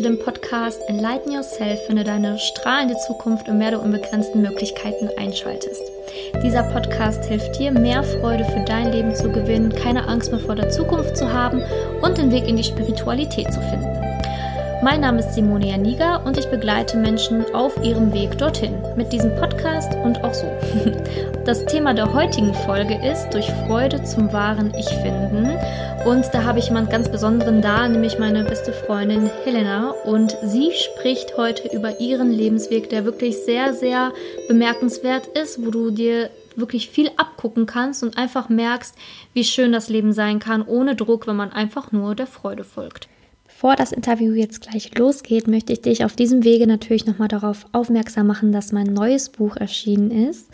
zu dem Podcast Enlighten Yourself, wenn du deine strahlende Zukunft und mehr der unbegrenzten Möglichkeiten einschaltest. Dieser Podcast hilft dir, mehr Freude für dein Leben zu gewinnen, keine Angst mehr vor der Zukunft zu haben und den Weg in die Spiritualität zu finden. Mein Name ist Simone Janiga und ich begleite Menschen auf ihrem Weg dorthin mit diesem Podcast und auch so. Das Thema der heutigen Folge ist durch Freude zum wahren Ich finden und da habe ich jemand ganz Besonderen da, nämlich meine beste Freundin Helena und sie spricht heute über ihren Lebensweg, der wirklich sehr, sehr bemerkenswert ist, wo du dir wirklich viel abgucken kannst und einfach merkst, wie schön das Leben sein kann, ohne Druck, wenn man einfach nur der Freude folgt. Bevor das Interview jetzt gleich losgeht, möchte ich dich auf diesem Wege natürlich nochmal darauf aufmerksam machen, dass mein neues Buch erschienen ist.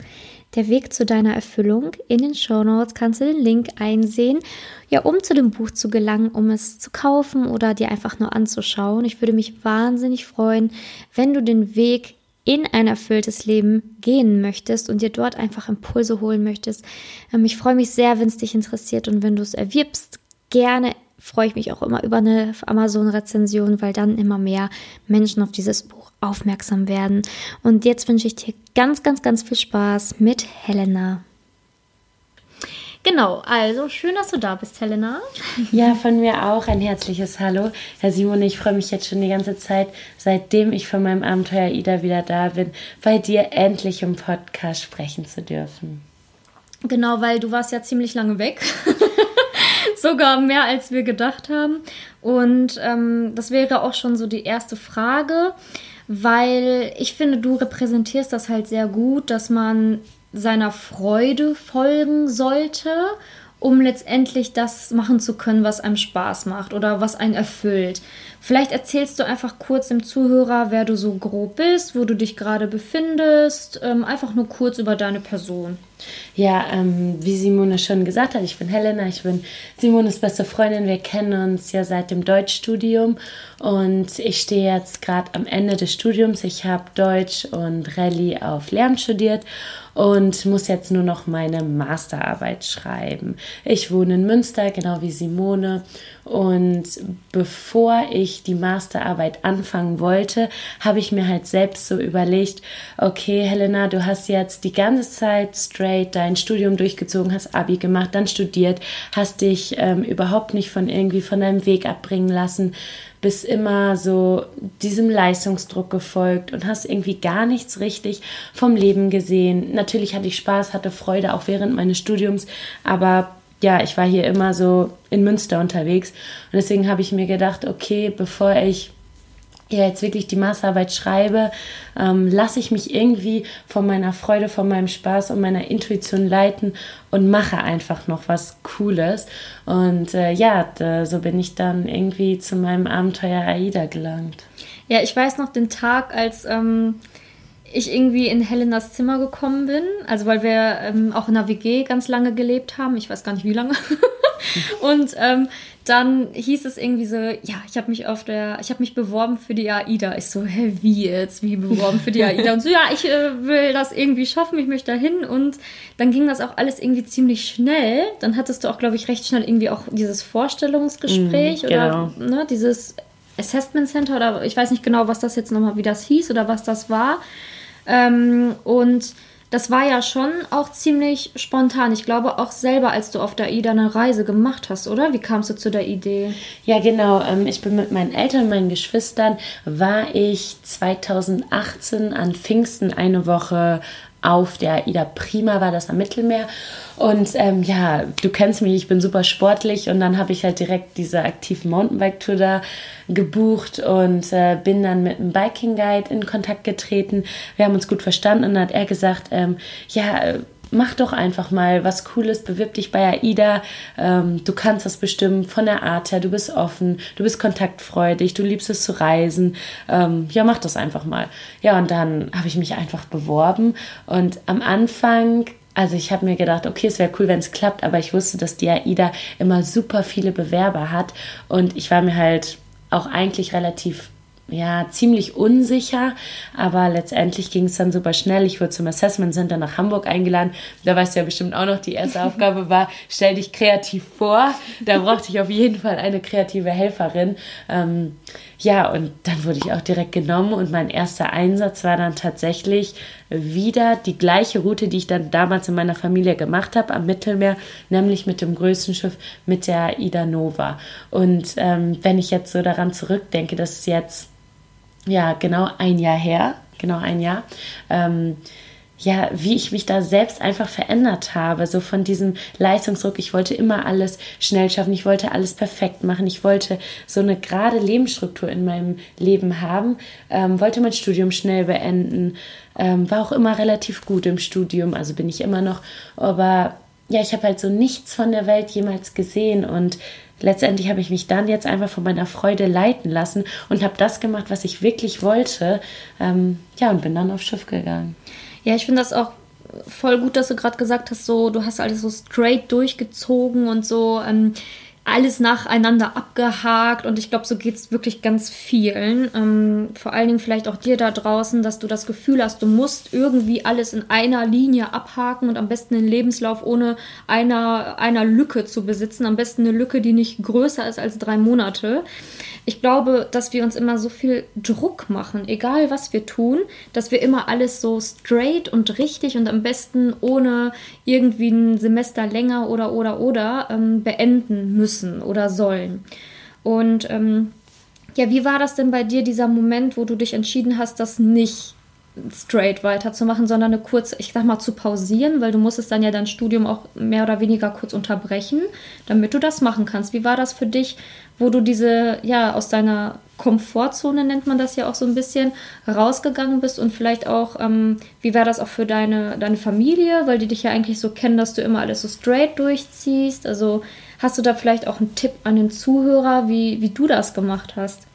Der Weg zu deiner Erfüllung. In den Show Notes kannst du den Link einsehen, ja, um zu dem Buch zu gelangen, um es zu kaufen oder dir einfach nur anzuschauen. Ich würde mich wahnsinnig freuen, wenn du den Weg in ein erfülltes Leben gehen möchtest und dir dort einfach Impulse holen möchtest. Ähm, ich freue mich sehr, wenn es dich interessiert und wenn du es erwirbst. Gerne freue ich mich auch immer über eine Amazon-Rezension, weil dann immer mehr Menschen auf dieses Buch aufmerksam werden. Und jetzt wünsche ich dir ganz, ganz, ganz viel Spaß mit Helena. Genau, also schön, dass du da bist, Helena. Ja, von mir auch ein herzliches Hallo. Herr Simon, ich freue mich jetzt schon die ganze Zeit, seitdem ich von meinem Abenteuer Ida wieder da bin, bei dir endlich im Podcast sprechen zu dürfen. Genau, weil du warst ja ziemlich lange weg. sogar mehr als wir gedacht haben. Und ähm, das wäre auch schon so die erste Frage, weil ich finde, du repräsentierst das halt sehr gut, dass man seiner Freude folgen sollte, um letztendlich das machen zu können, was einem Spaß macht oder was einen erfüllt. Vielleicht erzählst du einfach kurz dem Zuhörer, wer du so grob bist, wo du dich gerade befindest, ähm, einfach nur kurz über deine Person. Ja, ähm, wie Simone schon gesagt hat, ich bin Helena, ich bin Simones beste Freundin. Wir kennen uns ja seit dem Deutschstudium und ich stehe jetzt gerade am Ende des Studiums. Ich habe Deutsch und Rallye auf Lehramt studiert und muss jetzt nur noch meine Masterarbeit schreiben. Ich wohne in Münster, genau wie Simone. Und bevor ich die Masterarbeit anfangen wollte, habe ich mir halt selbst so überlegt, okay, Helena, du hast jetzt die ganze Zeit straight dein Studium durchgezogen, hast Abi gemacht, dann studiert, hast dich ähm, überhaupt nicht von irgendwie von deinem Weg abbringen lassen, bist immer so diesem Leistungsdruck gefolgt und hast irgendwie gar nichts richtig vom Leben gesehen. Natürlich hatte ich Spaß, hatte Freude auch während meines Studiums, aber ja, ich war hier immer so in Münster unterwegs und deswegen habe ich mir gedacht, okay, bevor ich ja jetzt wirklich die Masterarbeit schreibe, ähm, lasse ich mich irgendwie von meiner Freude, von meinem Spaß und meiner Intuition leiten und mache einfach noch was Cooles. Und äh, ja, da, so bin ich dann irgendwie zu meinem Abenteuer AIDA gelangt. Ja, ich weiß noch den Tag, als ähm, ich irgendwie in Helenas Zimmer gekommen bin. Also weil wir ähm, auch in der WG ganz lange gelebt haben. Ich weiß gar nicht wie lange. und ähm, dann hieß es irgendwie so, ja, ich habe mich auf der, ich habe mich beworben für die AIDA. Ich so, hä, wie jetzt? Wie beworben für die AIDA? Und so, ja, ich äh, will das irgendwie schaffen, ich möchte dahin. Und dann ging das auch alles irgendwie ziemlich schnell. Dann hattest du auch, glaube ich, recht schnell irgendwie auch dieses Vorstellungsgespräch mm, genau. oder ne, dieses Assessment Center oder ich weiß nicht genau, was das jetzt nochmal, wie das hieß oder was das war. Ähm, und das war ja schon auch ziemlich spontan. Ich glaube auch selber, als du auf der AIDA eine Reise gemacht hast, oder? Wie kamst du zu der Idee? Ja, genau. Ähm, ich bin mit meinen Eltern meinen Geschwistern, war ich 2018 an Pfingsten eine Woche auf der AIDA Prima, war das am Mittelmeer. Und ähm, ja, du kennst mich, ich bin super sportlich und dann habe ich halt direkt diese aktive Mountainbike-Tour da gebucht und äh, bin dann mit einem Biking Guide in Kontakt getreten. Wir haben uns gut verstanden und dann hat er gesagt, ähm, ja, mach doch einfach mal was Cooles, bewirb dich bei AIDA. Ähm, du kannst das bestimmt von der Art her, du bist offen, du bist kontaktfreudig, du liebst es zu reisen. Ähm, ja, mach das einfach mal. Ja, und dann habe ich mich einfach beworben und am Anfang also ich habe mir gedacht, okay, es wäre cool, wenn es klappt, aber ich wusste, dass die AIDA immer super viele Bewerber hat und ich war mir halt auch eigentlich relativ ja, ziemlich unsicher, aber letztendlich ging es dann super schnell. Ich wurde zum Assessment Center nach Hamburg eingeladen. Da weißt du ja bestimmt auch noch, die erste Aufgabe war, stell dich kreativ vor. Da brauchte ich auf jeden Fall eine kreative Helferin. Ähm, ja, und dann wurde ich auch direkt genommen und mein erster Einsatz war dann tatsächlich wieder die gleiche Route, die ich dann damals in meiner Familie gemacht habe am Mittelmeer, nämlich mit dem größten Schiff, mit der Ida Nova. Und ähm, wenn ich jetzt so daran zurückdenke, das ist jetzt ja genau ein Jahr her, genau ein Jahr. Ähm, ja, wie ich mich da selbst einfach verändert habe, so von diesem Leistungsdruck. Ich wollte immer alles schnell schaffen, ich wollte alles perfekt machen, ich wollte so eine gerade Lebensstruktur in meinem Leben haben, ähm, wollte mein Studium schnell beenden, ähm, war auch immer relativ gut im Studium, also bin ich immer noch, aber ja, ich habe halt so nichts von der Welt jemals gesehen und letztendlich habe ich mich dann jetzt einfach von meiner Freude leiten lassen und habe das gemacht, was ich wirklich wollte. Ähm, ja, und bin dann aufs Schiff gegangen. Ja, ich finde das auch voll gut, dass du gerade gesagt hast, so du hast alles so straight durchgezogen und so ähm, alles nacheinander abgehakt und ich glaube, so geht es wirklich ganz vielen. Ähm, vor allen Dingen vielleicht auch dir da draußen, dass du das Gefühl hast, du musst irgendwie alles in einer Linie abhaken und am besten den Lebenslauf ohne einer, einer Lücke zu besitzen. Am besten eine Lücke, die nicht größer ist als drei Monate ich glaube, dass wir uns immer so viel Druck machen, egal was wir tun, dass wir immer alles so straight und richtig und am besten ohne irgendwie ein Semester länger oder oder oder ähm, beenden müssen oder sollen. Und ähm, ja, wie war das denn bei dir, dieser Moment, wo du dich entschieden hast, das nicht straight weiterzumachen, sondern eine kurze, ich sag mal, zu pausieren, weil du musstest dann ja dein Studium auch mehr oder weniger kurz unterbrechen, damit du das machen kannst. Wie war das für dich, wo du diese, ja, aus deiner Komfortzone nennt man das ja auch so ein bisschen, rausgegangen bist und vielleicht auch, ähm, wie war das auch für deine, deine Familie, weil die dich ja eigentlich so kennen, dass du immer alles so straight durchziehst. Also hast du da vielleicht auch einen Tipp an den Zuhörer, wie, wie du das gemacht hast?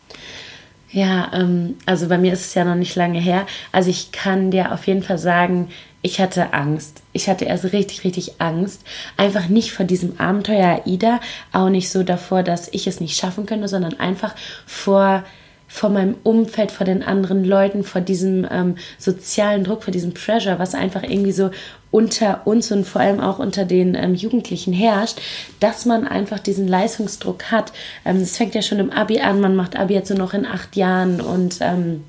Ja, ähm, also bei mir ist es ja noch nicht lange her. Also ich kann dir auf jeden Fall sagen, ich hatte Angst. Ich hatte erst richtig, richtig Angst. Einfach nicht vor diesem Abenteuer AIDA, auch nicht so davor, dass ich es nicht schaffen könnte, sondern einfach vor vor meinem Umfeld, vor den anderen Leuten, vor diesem ähm, sozialen Druck, vor diesem Pressure, was einfach irgendwie so unter uns und vor allem auch unter den ähm, Jugendlichen herrscht, dass man einfach diesen Leistungsdruck hat. Ähm, das fängt ja schon im Abi an, man macht Abi jetzt nur noch in acht Jahren und ähm,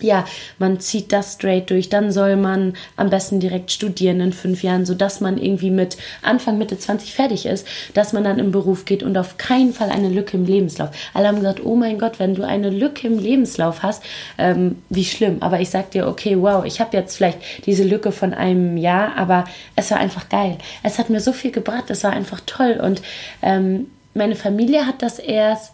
ja, man zieht das straight durch, dann soll man am besten direkt studieren in fünf Jahren, sodass man irgendwie mit Anfang, Mitte 20 fertig ist, dass man dann im Beruf geht und auf keinen Fall eine Lücke im Lebenslauf. Alle haben gesagt, oh mein Gott, wenn du eine Lücke im Lebenslauf hast, ähm, wie schlimm. Aber ich sag dir, okay, wow, ich habe jetzt vielleicht diese Lücke von einem Jahr, aber es war einfach geil. Es hat mir so viel gebracht, es war einfach toll und ähm, meine Familie hat das erst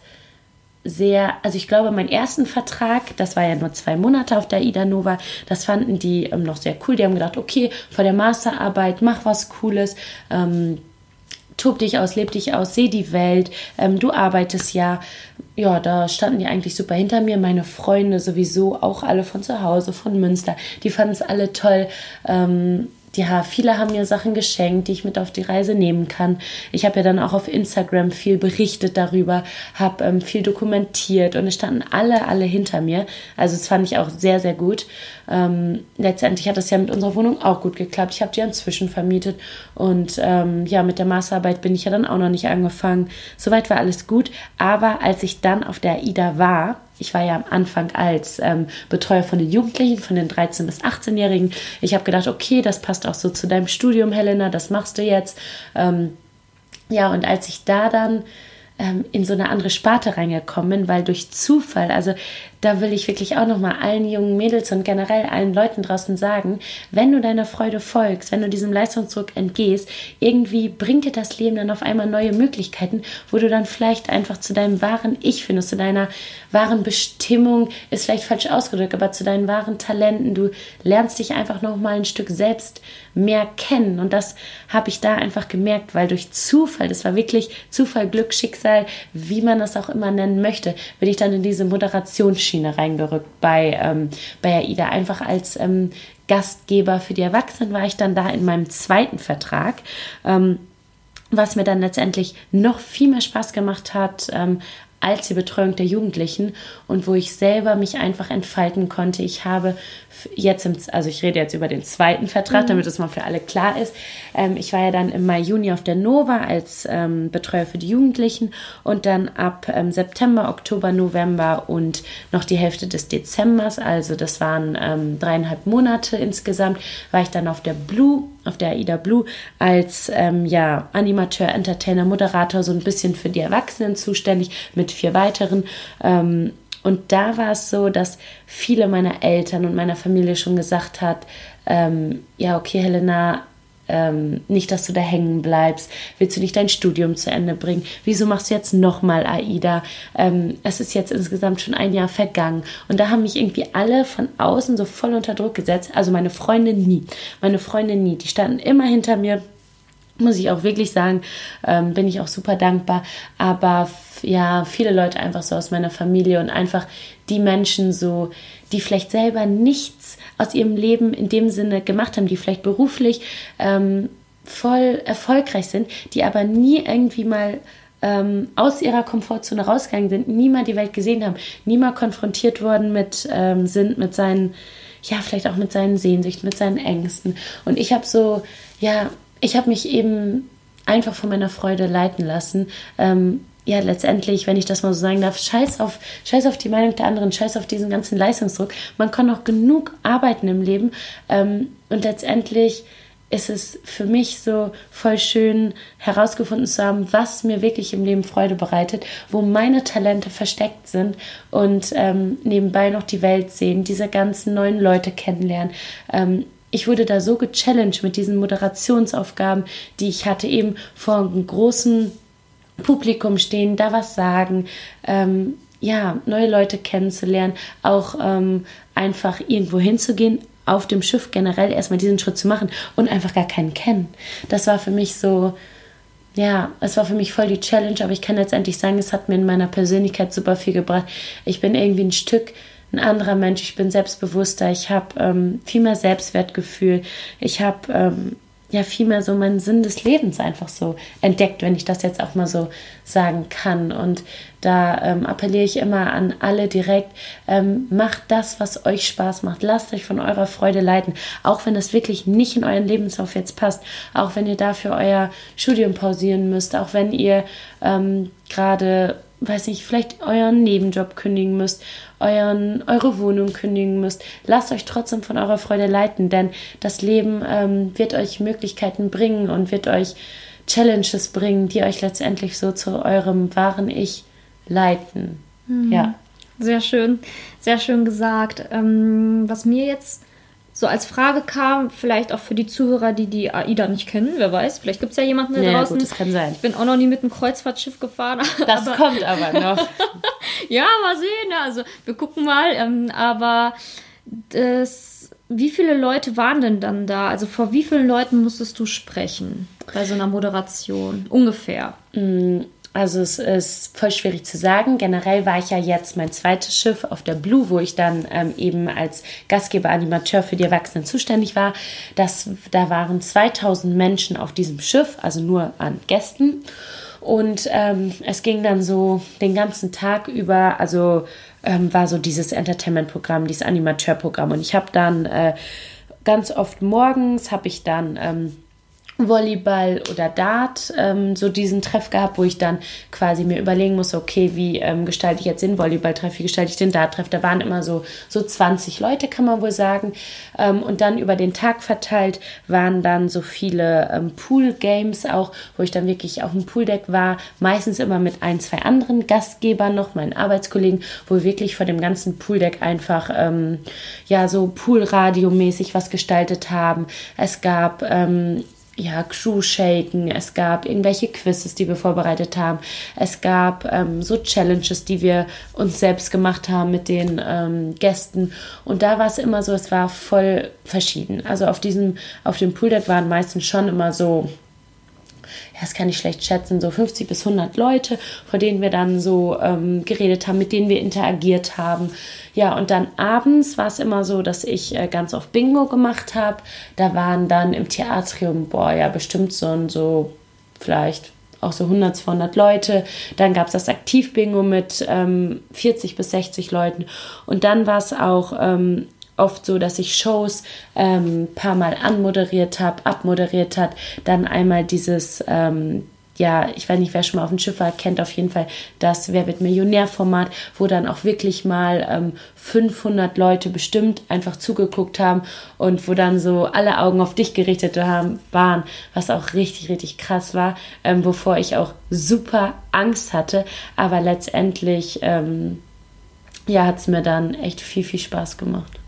sehr, also ich glaube, meinen ersten Vertrag, das war ja nur zwei Monate auf der Ida Nova, das fanden die ähm, noch sehr cool. Die haben gedacht, okay, vor der Masterarbeit, mach was Cooles. Ähm, tob dich aus, leb dich aus, seh die Welt, ähm, du arbeitest ja. Ja, da standen die eigentlich super hinter mir. Meine Freunde sowieso, auch alle von zu Hause, von Münster, die fanden es alle toll. Ähm, ja, viele haben mir Sachen geschenkt, die ich mit auf die Reise nehmen kann. Ich habe ja dann auch auf Instagram viel berichtet darüber, habe ähm, viel dokumentiert und es standen alle, alle hinter mir. Also das fand ich auch sehr, sehr gut. Ähm, letztendlich hat das ja mit unserer Wohnung auch gut geklappt. Ich habe die inzwischen vermietet und ähm, ja, mit der Masterarbeit bin ich ja dann auch noch nicht angefangen. Soweit war alles gut. Aber als ich dann auf der AIDA war, ich war ja am Anfang als ähm, Betreuer von den Jugendlichen, von den 13- bis 18-Jährigen. Ich habe gedacht, okay, das passt auch so zu deinem Studium, Helena, das machst du jetzt. Ähm, ja, und als ich da dann ähm, in so eine andere Sparte reingekommen bin, weil durch Zufall, also da will ich wirklich auch nochmal allen jungen Mädels und generell allen Leuten draußen sagen, wenn du deiner Freude folgst, wenn du diesem Leistungsdruck entgehst, irgendwie bringt dir das Leben dann auf einmal neue Möglichkeiten, wo du dann vielleicht einfach zu deinem wahren Ich findest, zu deiner wahren Bestimmung, ist vielleicht falsch ausgedrückt, aber zu deinen wahren Talenten. Du lernst dich einfach nochmal ein Stück selbst mehr kennen. Und das habe ich da einfach gemerkt, weil durch Zufall, das war wirklich Zufall, Glück, Schicksal, wie man das auch immer nennen möchte, bin ich dann in diese Moderationsschiene Schiene reingerückt bei, ähm, bei AIDA. Einfach als ähm, Gastgeber für die Erwachsenen war ich dann da in meinem zweiten Vertrag. Ähm, was mir dann letztendlich noch viel mehr Spaß gemacht hat, ähm, als die Betreuung der Jugendlichen und wo ich selber mich einfach entfalten konnte. Ich habe jetzt, im, also ich rede jetzt über den zweiten Vertrag, mhm. damit es mal für alle klar ist. Ähm, ich war ja dann im Mai, Juni auf der Nova als ähm, Betreuer für die Jugendlichen und dann ab ähm, September, Oktober, November und noch die Hälfte des Dezembers, also das waren ähm, dreieinhalb Monate insgesamt, war ich dann auf der Blue, auf der AIDA Blue als ähm, ja, Animateur, Entertainer, Moderator, so ein bisschen für die Erwachsenen zuständig mit vier weiteren. Und da war es so, dass viele meiner Eltern und meiner Familie schon gesagt hat, ähm, ja, okay, Helena, ähm, nicht, dass du da hängen bleibst. Willst du nicht dein Studium zu Ende bringen? Wieso machst du jetzt nochmal AIDA? Ähm, es ist jetzt insgesamt schon ein Jahr vergangen. Und da haben mich irgendwie alle von außen so voll unter Druck gesetzt. Also meine Freunde nie. Meine Freunde nie. Die standen immer hinter mir muss ich auch wirklich sagen, ähm, bin ich auch super dankbar. Aber ja, viele Leute einfach so aus meiner Familie und einfach die Menschen so, die vielleicht selber nichts aus ihrem Leben in dem Sinne gemacht haben, die vielleicht beruflich ähm, voll erfolgreich sind, die aber nie irgendwie mal ähm, aus ihrer Komfortzone rausgegangen sind, nie mal die Welt gesehen haben, nie mal konfrontiert worden mit ähm, sind, mit seinen, ja, vielleicht auch mit seinen Sehnsüchten, mit seinen Ängsten. Und ich habe so, ja, ich habe mich eben einfach von meiner Freude leiten lassen. Ähm, ja, letztendlich, wenn ich das mal so sagen darf, scheiß auf, scheiß auf die Meinung der anderen, scheiß auf diesen ganzen Leistungsdruck. Man kann auch genug arbeiten im Leben. Ähm, und letztendlich ist es für mich so voll schön herausgefunden zu haben, was mir wirklich im Leben Freude bereitet, wo meine Talente versteckt sind und ähm, nebenbei noch die Welt sehen, diese ganzen neuen Leute kennenlernen. Ähm, ich wurde da so gechallenged mit diesen Moderationsaufgaben, die ich hatte, eben vor einem großen Publikum stehen, da was sagen, ähm, ja, neue Leute kennenzulernen, auch ähm, einfach irgendwo hinzugehen, auf dem Schiff generell erstmal diesen Schritt zu machen und einfach gar keinen kennen. Das war für mich so, ja, es war für mich voll die Challenge, aber ich kann letztendlich sagen, es hat mir in meiner Persönlichkeit super viel gebracht. Ich bin irgendwie ein Stück ein anderer Mensch, ich bin selbstbewusster, ich habe ähm, viel mehr Selbstwertgefühl, ich habe ähm, ja viel mehr so meinen Sinn des Lebens einfach so entdeckt, wenn ich das jetzt auch mal so sagen kann. Und da ähm, appelliere ich immer an alle direkt, ähm, macht das, was euch Spaß macht. Lasst euch von eurer Freude leiten, auch wenn das wirklich nicht in euren Lebenslauf jetzt passt, auch wenn ihr dafür euer Studium pausieren müsst, auch wenn ihr ähm, gerade weiß nicht, vielleicht euren Nebenjob kündigen müsst, euren, eure Wohnung kündigen müsst. Lasst euch trotzdem von eurer Freude leiten, denn das Leben ähm, wird euch Möglichkeiten bringen und wird euch Challenges bringen, die euch letztendlich so zu eurem wahren Ich leiten. Mhm. Ja. Sehr schön, sehr schön gesagt. Ähm, was mir jetzt so als Frage kam, vielleicht auch für die Zuhörer, die die AIDA nicht kennen, wer weiß, vielleicht gibt es ja jemanden da ja, draußen. Gut, das kann sein. Ich bin auch noch nie mit einem Kreuzfahrtschiff gefahren. Das aber, kommt aber noch. ja, mal sehen. Also wir gucken mal. Ähm, aber das, wie viele Leute waren denn dann da? Also vor wie vielen Leuten musstest du sprechen bei so einer Moderation? Ungefähr. Mm, also es ist voll schwierig zu sagen. Generell war ich ja jetzt mein zweites Schiff auf der Blue, wo ich dann ähm, eben als Gastgeber, Animateur für die Erwachsenen zuständig war. Das, da waren 2000 Menschen auf diesem Schiff, also nur an Gästen. Und ähm, es ging dann so den ganzen Tag über, also ähm, war so dieses Entertainment-Programm, dieses Animateur-Programm. Und ich habe dann äh, ganz oft morgens, habe ich dann ähm, Volleyball oder Dart ähm, so diesen Treff gehabt, wo ich dann quasi mir überlegen muss, okay, wie ähm, gestalte ich jetzt den Volleyball-Treff, wie gestalte ich den Dart-Treff. Da waren immer so, so 20 Leute, kann man wohl sagen. Ähm, und dann über den Tag verteilt waren dann so viele ähm, Pool-Games auch, wo ich dann wirklich auf dem Pooldeck war, meistens immer mit ein, zwei anderen Gastgebern noch, meinen Arbeitskollegen, wo wir wirklich vor dem ganzen Pooldeck einfach ähm, ja so Poolradio-mäßig was gestaltet haben. Es gab ähm, ja, Crew-Shaken, es gab irgendwelche Quizzes, die wir vorbereitet haben, es gab ähm, so Challenges, die wir uns selbst gemacht haben mit den ähm, Gästen und da war es immer so, es war voll verschieden. Also auf diesem, auf dem Pooldeck waren meistens schon immer so ja, das kann ich schlecht schätzen, so 50 bis 100 Leute, vor denen wir dann so ähm, geredet haben, mit denen wir interagiert haben. Ja, und dann abends war es immer so, dass ich äh, ganz oft Bingo gemacht habe. Da waren dann im Theatrium, boah, ja, bestimmt so so vielleicht auch so 100, 200 Leute. Dann gab es das Aktiv-Bingo mit ähm, 40 bis 60 Leuten. Und dann war es auch ähm, oft so, dass ich Shows ähm, paar Mal anmoderiert habe, abmoderiert hat, dann einmal dieses ähm, ja, ich weiß nicht, wer schon mal auf dem Schiff war, kennt auf jeden Fall das Wer wird Millionär-Format, wo dann auch wirklich mal ähm, 500 Leute bestimmt einfach zugeguckt haben und wo dann so alle Augen auf dich gerichtet haben, waren, was auch richtig, richtig krass war, ähm, wovor ich auch super Angst hatte, aber letztendlich, ähm, ja, hat es mir dann echt viel, viel Spaß gemacht.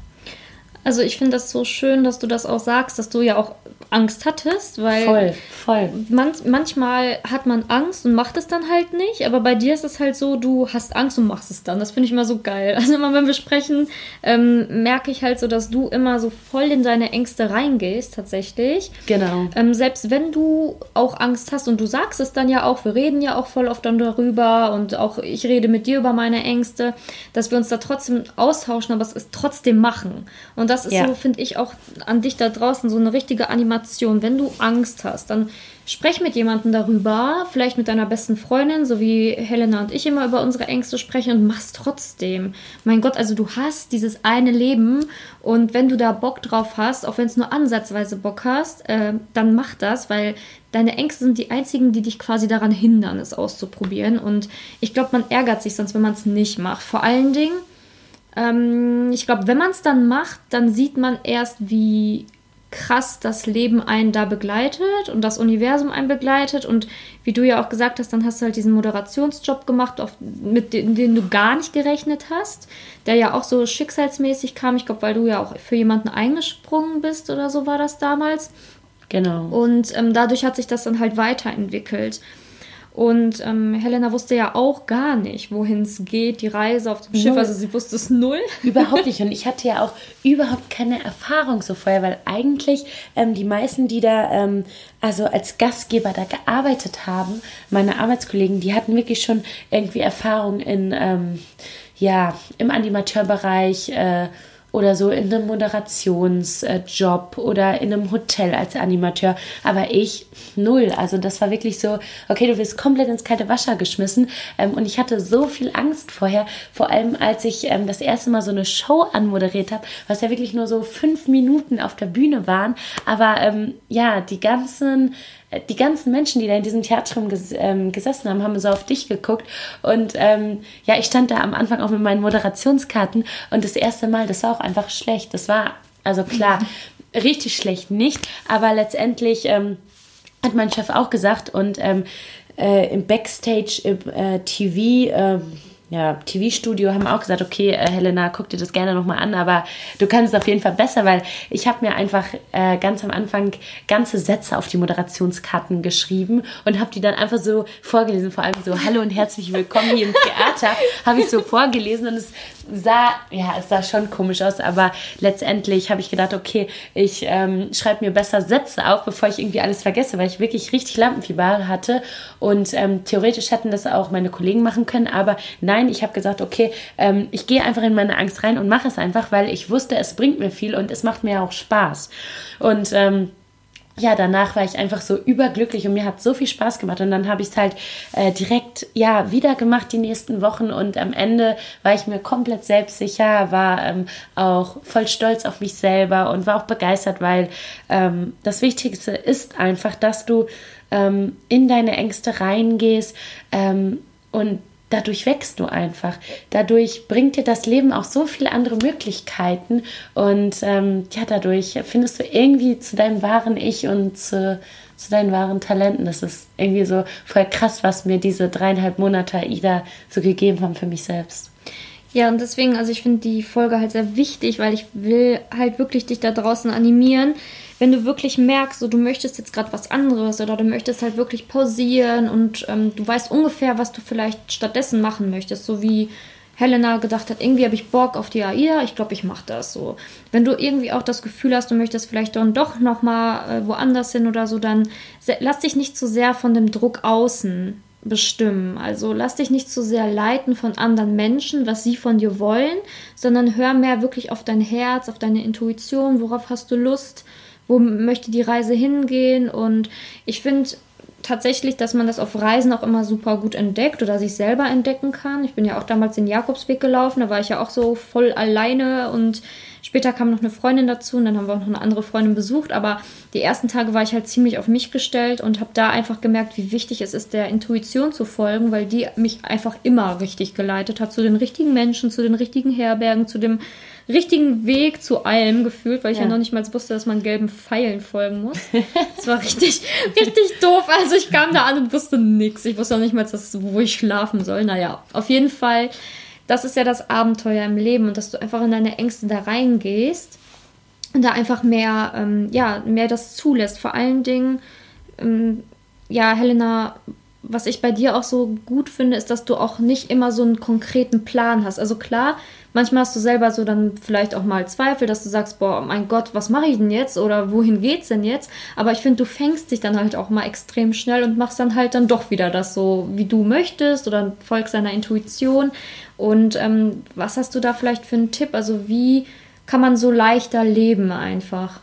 Also ich finde das so schön, dass du das auch sagst, dass du ja auch Angst hattest, weil voll, voll. Man, manchmal hat man Angst und macht es dann halt nicht, aber bei dir ist es halt so, du hast Angst und machst es dann. Das finde ich immer so geil. Also immer wenn wir sprechen, ähm, merke ich halt so, dass du immer so voll in deine Ängste reingehst, tatsächlich. Genau. Ähm, selbst wenn du auch Angst hast und du sagst es dann ja auch, wir reden ja auch voll oft dann darüber und auch ich rede mit dir über meine Ängste, dass wir uns da trotzdem austauschen, aber es ist trotzdem machen. Und das ist ja. so, finde ich, auch an dich da draußen so eine richtige Animation wenn du Angst hast, dann sprech mit jemandem darüber, vielleicht mit deiner besten Freundin, so wie Helena und ich immer über unsere Ängste sprechen und mach's trotzdem. Mein Gott, also du hast dieses eine Leben und wenn du da Bock drauf hast, auch wenn es nur ansatzweise Bock hast, äh, dann mach das, weil deine Ängste sind die einzigen, die dich quasi daran hindern, es auszuprobieren. Und ich glaube, man ärgert sich sonst, wenn man es nicht macht. Vor allen Dingen, ähm, ich glaube, wenn man es dann macht, dann sieht man erst, wie krass das Leben einen da begleitet und das Universum einen begleitet. Und wie du ja auch gesagt hast, dann hast du halt diesen Moderationsjob gemacht, auf, mit dem, den du gar nicht gerechnet hast, der ja auch so schicksalsmäßig kam. Ich glaube, weil du ja auch für jemanden eingesprungen bist oder so war das damals. Genau. Und ähm, dadurch hat sich das dann halt weiterentwickelt. Und ähm, Helena wusste ja auch gar nicht, wohin es geht, die Reise auf dem Schiff. Null. Also sie wusste es null. Überhaupt nicht. Und ich hatte ja auch überhaupt keine Erfahrung so vorher, weil eigentlich ähm, die meisten, die da ähm, also als Gastgeber da gearbeitet haben, meine Arbeitskollegen, die hatten wirklich schon irgendwie Erfahrung in ähm, ja im Animateurbereich. Äh, oder so in einem Moderationsjob oder in einem Hotel als Animateur. Aber ich null. Also das war wirklich so, okay, du wirst komplett ins kalte Wasser geschmissen. Ähm, und ich hatte so viel Angst vorher, vor allem als ich ähm, das erste Mal so eine Show anmoderiert habe, was ja wirklich nur so fünf Minuten auf der Bühne waren. Aber ähm, ja, die ganzen die ganzen Menschen, die da in diesem Theater ges ähm, gesessen haben, haben so auf dich geguckt. Und ähm, ja, ich stand da am Anfang auch mit meinen Moderationskarten und das erste Mal, das war auch einfach schlecht. Das war, also klar, richtig schlecht nicht, aber letztendlich ähm, hat mein Chef auch gesagt und ähm, äh, im Backstage im äh, TV, äh, ja, TV-Studio haben auch gesagt, okay, äh, Helena, guck dir das gerne nochmal an, aber du kannst es auf jeden Fall besser, weil ich habe mir einfach äh, ganz am Anfang ganze Sätze auf die Moderationskarten geschrieben und habe die dann einfach so vorgelesen, vor allem so Hallo und herzlich willkommen hier im Theater, habe ich so vorgelesen und es sah, ja, es sah schon komisch aus, aber letztendlich habe ich gedacht, okay, ich ähm, schreibe mir besser Sätze auf, bevor ich irgendwie alles vergesse, weil ich wirklich richtig Lampenfieber hatte und ähm, theoretisch hätten das auch meine Kollegen machen können, aber nein, ich habe gesagt, okay, ähm, ich gehe einfach in meine Angst rein und mache es einfach, weil ich wusste, es bringt mir viel und es macht mir auch Spaß und ähm, ja, danach war ich einfach so überglücklich und mir hat so viel Spaß gemacht. Und dann habe ich es halt äh, direkt ja wieder gemacht die nächsten Wochen und am Ende war ich mir komplett selbstsicher, war ähm, auch voll stolz auf mich selber und war auch begeistert, weil ähm, das Wichtigste ist einfach, dass du ähm, in deine Ängste reingehst ähm, und dadurch wächst du einfach. Dadurch bringt dir das Leben auch so viele andere Möglichkeiten und ähm, ja, dadurch findest du irgendwie zu deinem wahren Ich und zu, zu deinen wahren Talenten. Das ist irgendwie so voll krass, was mir diese dreieinhalb Monate AIDA so gegeben haben für mich selbst. Ja, und deswegen, also ich finde die Folge halt sehr wichtig, weil ich will halt wirklich dich da draußen animieren, wenn du wirklich merkst, so, du möchtest jetzt gerade was anderes oder du möchtest halt wirklich pausieren und ähm, du weißt ungefähr, was du vielleicht stattdessen machen möchtest, so wie Helena gedacht hat, irgendwie habe ich Bock auf die AIDA, ich glaube, ich mache das so. Wenn du irgendwie auch das Gefühl hast, du möchtest vielleicht dann doch nochmal äh, woanders hin oder so, dann lass dich nicht zu sehr von dem Druck außen bestimmen. Also lass dich nicht zu sehr leiten von anderen Menschen, was sie von dir wollen, sondern hör mehr wirklich auf dein Herz, auf deine Intuition, worauf hast du Lust wo möchte die Reise hingehen. Und ich finde tatsächlich, dass man das auf Reisen auch immer super gut entdeckt oder sich selber entdecken kann. Ich bin ja auch damals den Jakobsweg gelaufen, da war ich ja auch so voll alleine und später kam noch eine Freundin dazu und dann haben wir auch noch eine andere Freundin besucht. Aber die ersten Tage war ich halt ziemlich auf mich gestellt und habe da einfach gemerkt, wie wichtig es ist, der Intuition zu folgen, weil die mich einfach immer richtig geleitet hat zu den richtigen Menschen, zu den richtigen Herbergen, zu dem richtigen Weg zu allem gefühlt, weil ich ja, ja noch nicht mal wusste, dass man gelben Pfeilen folgen muss. Das war richtig, richtig doof. Also ich kam da an und wusste nichts. Ich wusste auch nicht mal, dass, wo ich schlafen soll. Naja, auf jeden Fall, das ist ja das Abenteuer im Leben und dass du einfach in deine Ängste da reingehst und da einfach mehr, ähm, ja, mehr das zulässt. Vor allen Dingen, ähm, ja, Helena, was ich bei dir auch so gut finde, ist, dass du auch nicht immer so einen konkreten Plan hast. Also klar, manchmal hast du selber so dann vielleicht auch mal Zweifel, dass du sagst, boah, mein Gott, was mache ich denn jetzt oder wohin geht's denn jetzt? Aber ich finde, du fängst dich dann halt auch mal extrem schnell und machst dann halt dann doch wieder das so, wie du möchtest oder folgst deiner Intuition. Und ähm, was hast du da vielleicht für einen Tipp? Also wie kann man so leichter leben einfach?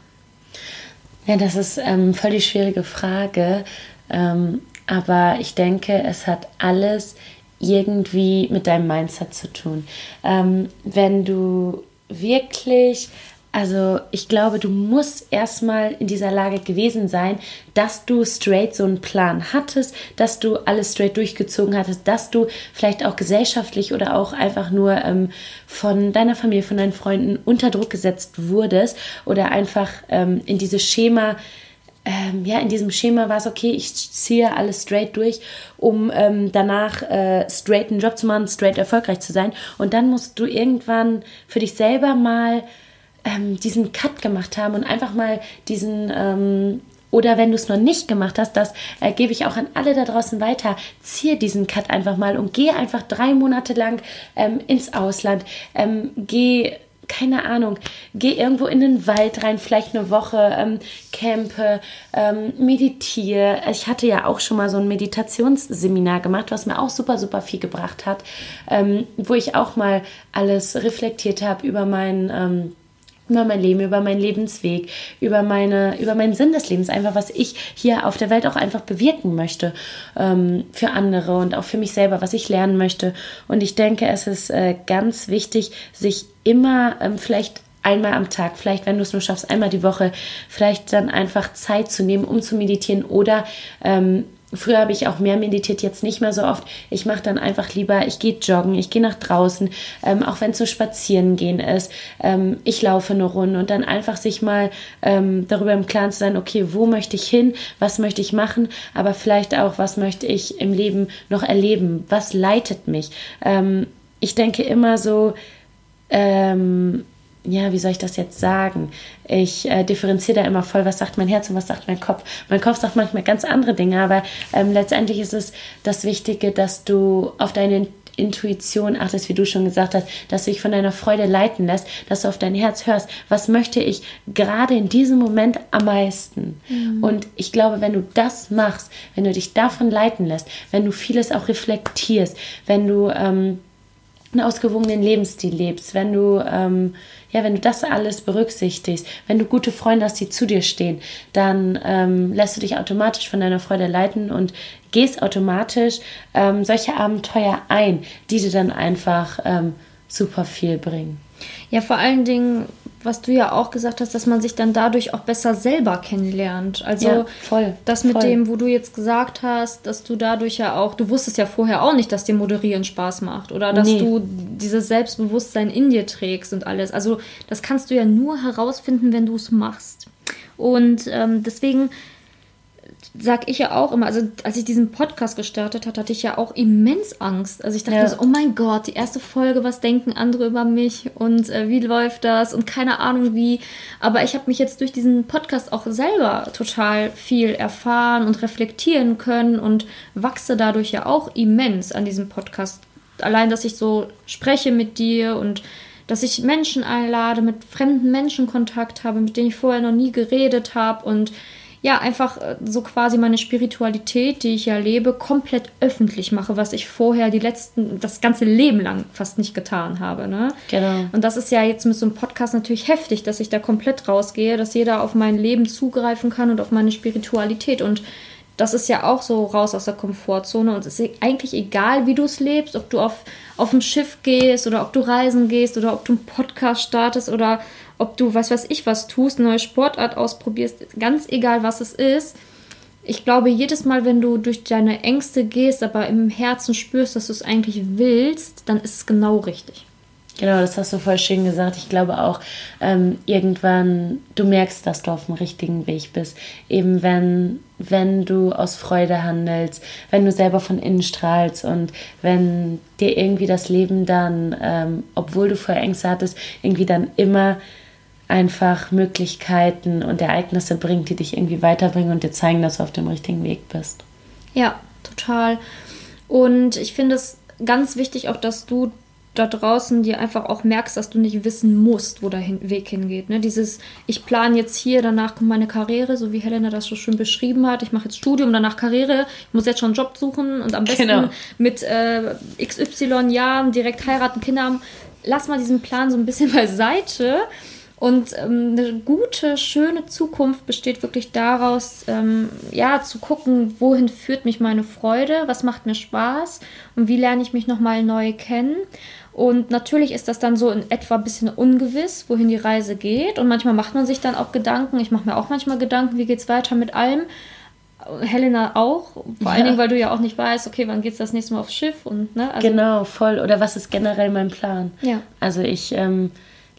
Ja, das ist ähm, voll die schwierige Frage. Ähm, aber ich denke, es hat alles irgendwie mit deinem Mindset zu tun. Ähm, wenn du wirklich, also ich glaube, du musst erstmal in dieser Lage gewesen sein, dass du straight so einen Plan hattest, dass du alles straight durchgezogen hattest, dass du vielleicht auch gesellschaftlich oder auch einfach nur ähm, von deiner Familie, von deinen Freunden unter Druck gesetzt wurdest oder einfach ähm, in dieses Schema ähm, ja, in diesem Schema war es okay, ich ziehe alles straight durch, um ähm, danach äh, straight einen Job zu machen, straight erfolgreich zu sein. Und dann musst du irgendwann für dich selber mal ähm, diesen Cut gemacht haben und einfach mal diesen, ähm, oder wenn du es noch nicht gemacht hast, das äh, gebe ich auch an alle da draußen weiter. Ziehe diesen Cut einfach mal und geh einfach drei Monate lang ähm, ins Ausland. Ähm, geh keine Ahnung, geh irgendwo in den Wald rein, vielleicht eine Woche, ähm, campe, ähm, meditiere. Ich hatte ja auch schon mal so ein Meditationsseminar gemacht, was mir auch super, super viel gebracht hat, ähm, wo ich auch mal alles reflektiert habe über mein ähm, über mein Leben, über meinen Lebensweg, über meine, über meinen Sinn des Lebens, einfach was ich hier auf der Welt auch einfach bewirken möchte ähm, für andere und auch für mich selber, was ich lernen möchte. Und ich denke, es ist äh, ganz wichtig, sich immer ähm, vielleicht einmal am Tag, vielleicht wenn du es nur schaffst, einmal die Woche, vielleicht dann einfach Zeit zu nehmen, um zu meditieren oder ähm, Früher habe ich auch mehr meditiert, jetzt nicht mehr so oft. Ich mache dann einfach lieber, ich gehe joggen, ich gehe nach draußen, ähm, auch wenn es so spazieren gehen ist. Ähm, ich laufe eine Runde und dann einfach sich mal ähm, darüber im Klaren zu sein, okay, wo möchte ich hin, was möchte ich machen, aber vielleicht auch, was möchte ich im Leben noch erleben, was leitet mich. Ähm, ich denke immer so, ähm, ja, wie soll ich das jetzt sagen? Ich äh, differenziere da immer voll, was sagt mein Herz und was sagt mein Kopf. Mein Kopf sagt manchmal ganz andere Dinge, aber ähm, letztendlich ist es das Wichtige, dass du auf deine Intuition achtest, wie du schon gesagt hast, dass du dich von deiner Freude leiten lässt, dass du auf dein Herz hörst, was möchte ich gerade in diesem Moment am meisten. Mhm. Und ich glaube, wenn du das machst, wenn du dich davon leiten lässt, wenn du vieles auch reflektierst, wenn du ähm, einen ausgewogenen Lebensstil lebst, wenn du ähm, ja, wenn du das alles berücksichtigst, wenn du gute Freunde hast, die zu dir stehen, dann ähm, lässt du dich automatisch von deiner Freude leiten und gehst automatisch ähm, solche Abenteuer ein, die dir dann einfach ähm, super viel bringen. Ja, vor allen Dingen was du ja auch gesagt hast, dass man sich dann dadurch auch besser selber kennenlernt. Also ja, voll, das mit voll. dem, wo du jetzt gesagt hast, dass du dadurch ja auch, du wusstest ja vorher auch nicht, dass dir Moderieren Spaß macht oder dass nee. du dieses Selbstbewusstsein in dir trägst und alles. Also das kannst du ja nur herausfinden, wenn du es machst. Und ähm, deswegen sag ich ja auch immer, also als ich diesen Podcast gestartet hat, hatte ich ja auch immens Angst. Also ich dachte ja. so, oh mein Gott, die erste Folge, was denken andere über mich und äh, wie läuft das und keine Ahnung wie. Aber ich habe mich jetzt durch diesen Podcast auch selber total viel erfahren und reflektieren können und wachse dadurch ja auch immens an diesem Podcast. Allein, dass ich so spreche mit dir und dass ich Menschen einlade, mit fremden Menschen Kontakt habe, mit denen ich vorher noch nie geredet habe und ja, einfach äh, so quasi meine Spiritualität, die ich ja lebe, komplett öffentlich mache, was ich vorher die letzten, das ganze Leben lang fast nicht getan habe. Ne? Genau. Und das ist ja jetzt mit so einem Podcast natürlich heftig, dass ich da komplett rausgehe, dass jeder auf mein Leben zugreifen kann und auf meine Spiritualität. Und das ist ja auch so raus aus der Komfortzone und es ist eigentlich egal, wie du es lebst, ob du auf, auf ein Schiff gehst oder ob du reisen gehst oder ob du einen Podcast startest oder ob du, was weiß ich, was tust, eine neue Sportart ausprobierst, ganz egal, was es ist. Ich glaube, jedes Mal, wenn du durch deine Ängste gehst, aber im Herzen spürst, dass du es eigentlich willst, dann ist es genau richtig. Genau, das hast du voll schön gesagt. Ich glaube auch, ähm, irgendwann, du merkst, dass du auf dem richtigen Weg bist. Eben wenn, wenn du aus Freude handelst, wenn du selber von innen strahlst und wenn dir irgendwie das Leben dann, ähm, obwohl du vorher Ängste hattest, irgendwie dann immer einfach Möglichkeiten und Ereignisse bringt, die dich irgendwie weiterbringen und dir zeigen, dass du auf dem richtigen Weg bist. Ja, total. Und ich finde es ganz wichtig auch, dass du da draußen dir einfach auch merkst, dass du nicht wissen musst, wo der Weg hingeht. Ne? Dieses, ich plane jetzt hier, danach kommt meine Karriere, so wie Helena das so schön beschrieben hat. Ich mache jetzt Studium, danach Karriere. Ich muss jetzt schon einen Job suchen und am besten genau. mit äh, XY Jahren direkt heiraten, Kinder haben. Lass mal diesen Plan so ein bisschen beiseite. Und ähm, eine gute, schöne Zukunft besteht wirklich daraus, ähm, ja, zu gucken, wohin führt mich meine Freude, was macht mir Spaß und wie lerne ich mich nochmal neu kennen. Und natürlich ist das dann so in etwa ein bisschen ungewiss, wohin die Reise geht. Und manchmal macht man sich dann auch Gedanken. Ich mache mir auch manchmal Gedanken, wie geht es weiter mit allem. Helena auch, vor ja. allen Dingen, weil du ja auch nicht weißt, okay, wann geht es das nächste Mal aufs Schiff und ne? Also genau, voll. Oder was ist generell mein Plan? Ja. Also ich ähm,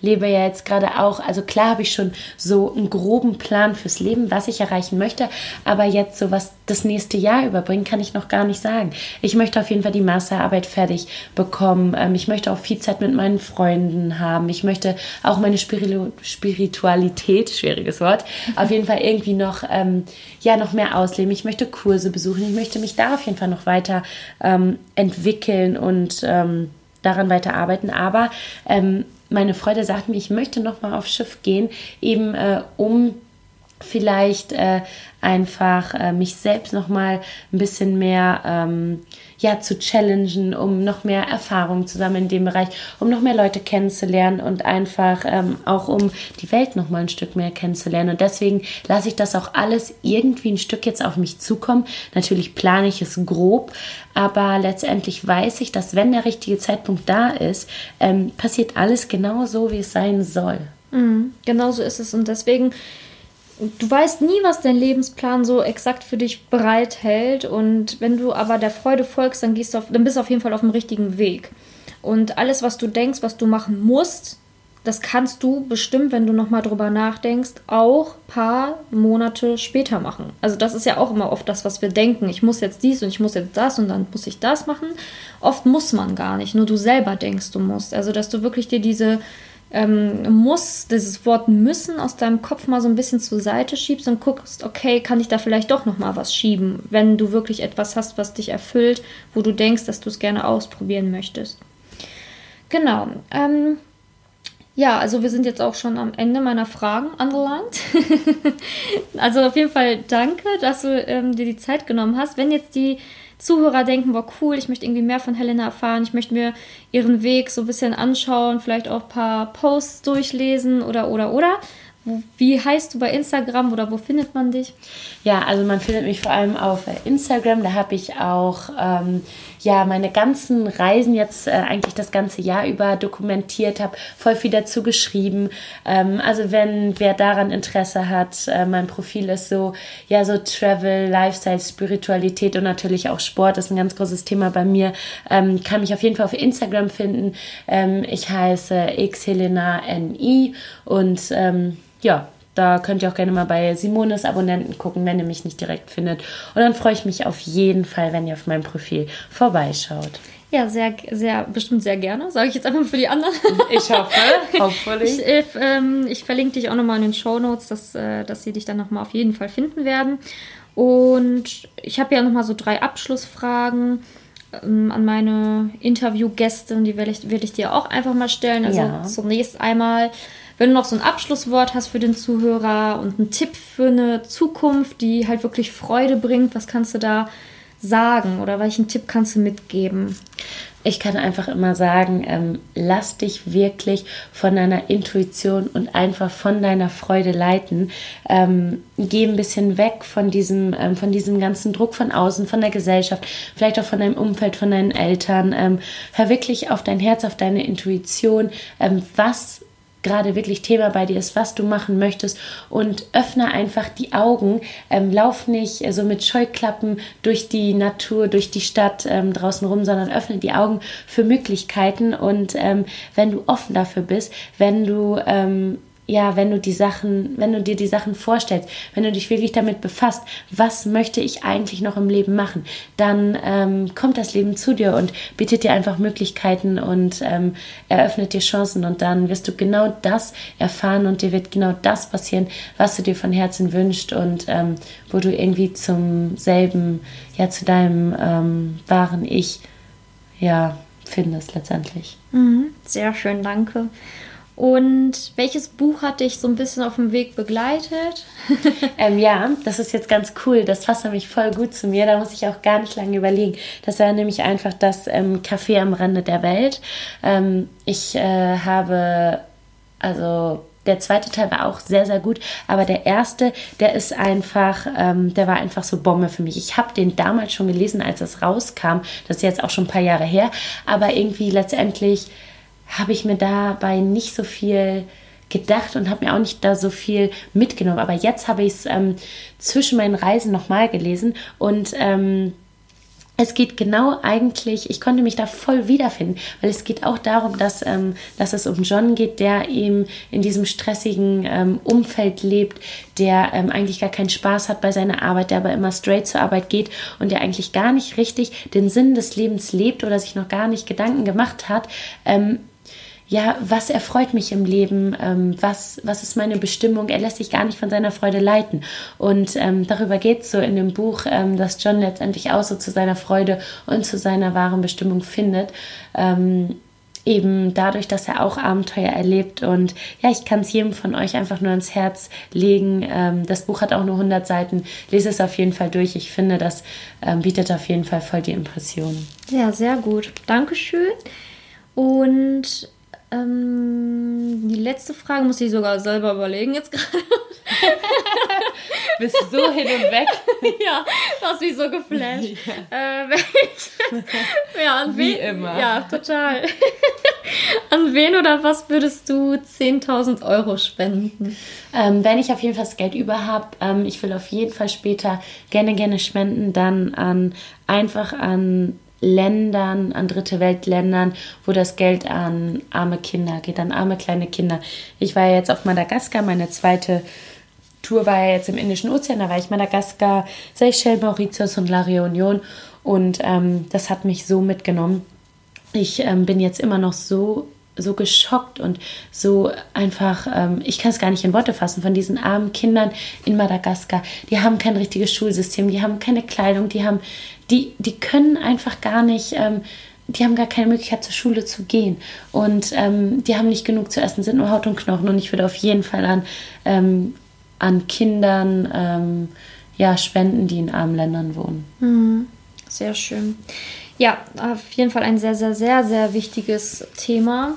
lebe ja jetzt gerade auch, also klar habe ich schon so einen groben Plan fürs Leben, was ich erreichen möchte, aber jetzt so was das nächste Jahr überbringen, kann ich noch gar nicht sagen. Ich möchte auf jeden Fall die Masterarbeit fertig bekommen. Ähm, ich möchte auch viel Zeit mit meinen Freunden haben. Ich möchte auch meine Spiritualität, schwieriges Wort, auf jeden Fall irgendwie noch, ähm, ja, noch mehr ausleben. Ich möchte Kurse besuchen. Ich möchte mich da auf jeden Fall noch weiter ähm, entwickeln und daran weiter arbeiten. Aber ähm, meine Freude sagt mir, ich möchte noch mal aufs Schiff gehen, eben äh, um vielleicht äh, einfach äh, mich selbst noch mal ein bisschen mehr ähm, ja zu challengen, um noch mehr Erfahrung zu sammeln in dem Bereich, um noch mehr Leute kennenzulernen und einfach ähm, auch um die Welt noch mal ein Stück mehr kennenzulernen. Und deswegen lasse ich das auch alles irgendwie ein Stück jetzt auf mich zukommen. Natürlich plane ich es grob, aber letztendlich weiß ich, dass wenn der richtige Zeitpunkt da ist, ähm, passiert alles genau so, wie es sein soll. Mhm, genau so ist es und deswegen du weißt nie, was dein Lebensplan so exakt für dich bereithält. Und wenn du aber der Freude folgst, dann, gehst du auf, dann bist du auf jeden Fall auf dem richtigen Weg. Und alles, was du denkst, was du machen musst, das kannst du bestimmt, wenn du nochmal drüber nachdenkst, auch paar Monate später machen. Also das ist ja auch immer oft das, was wir denken. Ich muss jetzt dies und ich muss jetzt das und dann muss ich das machen. Oft muss man gar nicht, nur du selber denkst, du musst. Also dass du wirklich dir diese ähm, muss, dieses Wort müssen aus deinem Kopf mal so ein bisschen zur Seite schiebst und guckst, okay, kann ich da vielleicht doch noch mal was schieben, wenn du wirklich etwas hast, was dich erfüllt, wo du denkst, dass du es gerne ausprobieren möchtest. Genau. Ähm, ja, also wir sind jetzt auch schon am Ende meiner Fragen angelangt. also auf jeden Fall danke, dass du ähm, dir die Zeit genommen hast. Wenn jetzt die Zuhörer denken, boah, cool, ich möchte irgendwie mehr von Helena erfahren, ich möchte mir ihren Weg so ein bisschen anschauen, vielleicht auch ein paar Posts durchlesen oder, oder, oder. Wie heißt du bei Instagram oder wo findet man dich? Ja, also man findet mich vor allem auf Instagram. Da habe ich auch ähm, ja meine ganzen Reisen jetzt äh, eigentlich das ganze Jahr über dokumentiert, habe voll viel dazu geschrieben. Ähm, also wenn wer daran Interesse hat, äh, mein Profil ist so ja so Travel, Lifestyle, Spiritualität und natürlich auch Sport ist ein ganz großes Thema bei mir. Ähm, kann mich auf jeden Fall auf Instagram finden. Ähm, ich heiße xhelena.ni und ähm, ja, da könnt ihr auch gerne mal bei Simones Abonnenten gucken, wenn ihr mich nicht direkt findet. Und dann freue ich mich auf jeden Fall, wenn ihr auf meinem Profil vorbeischaut. Ja, sehr, sehr, bestimmt sehr gerne. Sage ich jetzt einfach für die anderen. Ich hoffe, hoffentlich. Ich, äh, ähm, ich verlinke dich auch nochmal in den Show Notes, dass, äh, dass sie dich dann nochmal auf jeden Fall finden werden. Und ich habe ja nochmal so drei Abschlussfragen ähm, an meine Interviewgäste. Die werde ich, werd ich dir auch einfach mal stellen. Also ja. zunächst einmal wenn du noch so ein Abschlusswort hast für den Zuhörer und einen Tipp für eine Zukunft, die halt wirklich Freude bringt, was kannst du da sagen oder welchen Tipp kannst du mitgeben? ich kann einfach immer sagen, ähm, lass dich wirklich von deiner Intuition und einfach von deiner Freude leiten. Ähm, geh ein bisschen weg von diesem, ähm, von diesem ganzen Druck von außen, von der Gesellschaft, vielleicht auch von deinem Umfeld, von deinen Eltern. Ähm, hör wirklich auf dein Herz, auf deine Intuition. Ähm, was gerade wirklich Thema bei dir ist, was du machen möchtest und öffne einfach die Augen. Ähm, lauf nicht so also mit Scheuklappen durch die Natur, durch die Stadt ähm, draußen rum, sondern öffne die Augen für Möglichkeiten und ähm, wenn du offen dafür bist, wenn du ähm, ja, wenn du die Sachen, wenn du dir die Sachen vorstellst, wenn du dich wirklich damit befasst, was möchte ich eigentlich noch im Leben machen, dann ähm, kommt das Leben zu dir und bietet dir einfach Möglichkeiten und ähm, eröffnet dir Chancen und dann wirst du genau das erfahren und dir wird genau das passieren, was du dir von Herzen wünschst und ähm, wo du irgendwie zum selben, ja, zu deinem ähm, wahren Ich, ja, findest letztendlich. Mhm, sehr schön, danke. Und welches Buch hat dich so ein bisschen auf dem Weg begleitet? ähm, ja, das ist jetzt ganz cool. Das fasst nämlich voll gut zu mir. Da muss ich auch gar nicht lange überlegen. Das war nämlich einfach das ähm, Café am Rande der Welt. Ähm, ich äh, habe, also der zweite Teil war auch sehr, sehr gut, aber der erste, der ist einfach, ähm, der war einfach so Bombe für mich. Ich habe den damals schon gelesen, als es rauskam. Das ist jetzt auch schon ein paar Jahre her, aber irgendwie letztendlich habe ich mir dabei nicht so viel gedacht und habe mir auch nicht da so viel mitgenommen. Aber jetzt habe ich es ähm, zwischen meinen Reisen nochmal gelesen und ähm, es geht genau eigentlich, ich konnte mich da voll wiederfinden, weil es geht auch darum, dass, ähm, dass es um John geht, der eben in diesem stressigen ähm, Umfeld lebt, der ähm, eigentlich gar keinen Spaß hat bei seiner Arbeit, der aber immer straight zur Arbeit geht und der eigentlich gar nicht richtig den Sinn des Lebens lebt oder sich noch gar nicht Gedanken gemacht hat ähm, ja, was erfreut mich im Leben, ähm, was, was ist meine Bestimmung. Er lässt sich gar nicht von seiner Freude leiten. Und ähm, darüber geht es so in dem Buch, ähm, dass John letztendlich auch so zu seiner Freude und zu seiner wahren Bestimmung findet. Ähm, eben dadurch, dass er auch Abenteuer erlebt. Und ja, ich kann es jedem von euch einfach nur ans Herz legen. Ähm, das Buch hat auch nur 100 Seiten. Lese es auf jeden Fall durch. Ich finde, das ähm, bietet auf jeden Fall voll die Impression. Ja, sehr gut. Dankeschön. Und ähm, die letzte Frage muss ich sogar selber überlegen jetzt gerade. Bist so hin und weg. ja, du hast mich so geflasht. Ja, äh, ja an Wie wen, immer. Ja, total. an wen oder was würdest du 10.000 Euro spenden? Ähm, wenn ich auf jeden Fall das Geld über habe, ähm, ich will auf jeden Fall später gerne, gerne spenden, dann an einfach an Ländern, an dritte Weltländern, wo das Geld an arme Kinder geht, an arme kleine Kinder. Ich war ja jetzt auf Madagaskar, meine zweite Tour war ja jetzt im Indischen Ozean, da war ich Madagaskar, Seychelles, Mauritius und La Réunion und ähm, das hat mich so mitgenommen. Ich ähm, bin jetzt immer noch so so geschockt und so einfach, ähm, ich kann es gar nicht in Worte fassen, von diesen armen Kindern in Madagaskar. Die haben kein richtiges Schulsystem, die haben keine Kleidung, die haben die, die können einfach gar nicht, ähm, die haben gar keine Möglichkeit zur Schule zu gehen und ähm, die haben nicht genug zu essen, sind nur Haut und Knochen und ich würde auf jeden Fall an, ähm, an Kindern ähm, ja, spenden, die in armen Ländern wohnen. Mhm. Sehr schön. Ja, auf jeden Fall ein sehr, sehr, sehr, sehr wichtiges Thema.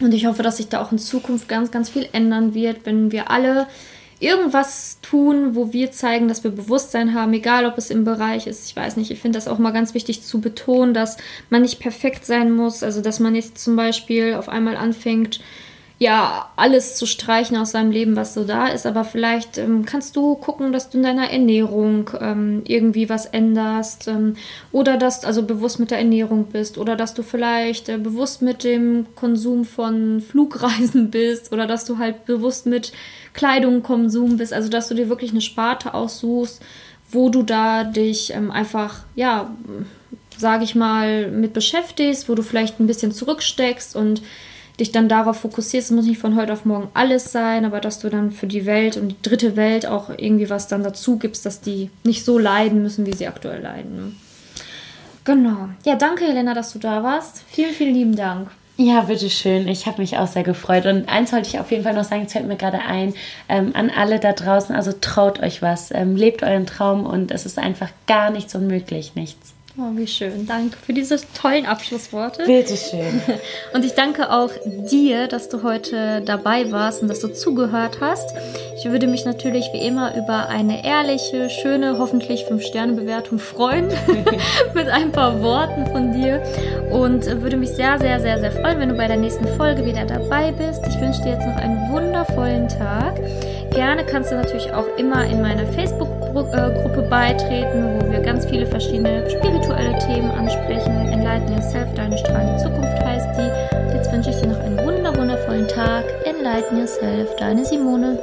Und ich hoffe, dass sich da auch in Zukunft ganz, ganz viel ändern wird, wenn wir alle irgendwas tun, wo wir zeigen, dass wir Bewusstsein haben, egal ob es im Bereich ist. Ich weiß nicht, ich finde das auch mal ganz wichtig zu betonen, dass man nicht perfekt sein muss. Also, dass man jetzt zum Beispiel auf einmal anfängt, ja, alles zu streichen aus seinem Leben, was so da ist. Aber vielleicht ähm, kannst du gucken, dass du in deiner Ernährung ähm, irgendwie was änderst. Ähm, oder dass du also bewusst mit der Ernährung bist. Oder dass du vielleicht äh, bewusst mit dem Konsum von Flugreisen bist. Oder dass du halt bewusst mit Kleidung, Konsum bist, also dass du dir wirklich eine Sparte aussuchst, wo du da dich ähm, einfach, ja, sage ich mal, mit beschäftigst, wo du vielleicht ein bisschen zurücksteckst und dich dann darauf fokussierst. Es muss nicht von heute auf morgen alles sein, aber dass du dann für die Welt und die dritte Welt auch irgendwie was dann dazu gibst, dass die nicht so leiden müssen, wie sie aktuell leiden. Ne? Genau. Ja, danke, Helena, dass du da warst. Vielen, vielen lieben Dank. Ja, bitteschön. Ich habe mich auch sehr gefreut. Und eins wollte ich auf jeden Fall noch sagen, es fällt mir gerade ein, ähm, an alle da draußen, also traut euch was, ähm, lebt euren Traum und es ist einfach gar nichts unmöglich, nichts. Oh, wie schön. Danke für diese tollen Abschlussworte. Bitteschön. Und ich danke auch dir, dass du heute dabei warst und dass du zugehört hast. Ich würde mich natürlich wie immer über eine ehrliche, schöne, hoffentlich 5-Sterne-Bewertung freuen. mit ein paar Worten von dir. Und würde mich sehr, sehr, sehr, sehr freuen, wenn du bei der nächsten Folge wieder dabei bist. Ich wünsche dir jetzt noch einen wundervollen Tag. Gerne kannst du natürlich auch immer in meiner Facebook-Gruppe beitreten, wo wir ganz viele verschiedene spirituelle Themen ansprechen. Enlighten Yourself, deine strahlende Zukunft heißt die. Jetzt wünsche ich dir noch einen wundervollen Tag. Enlighten Yourself, deine Simone.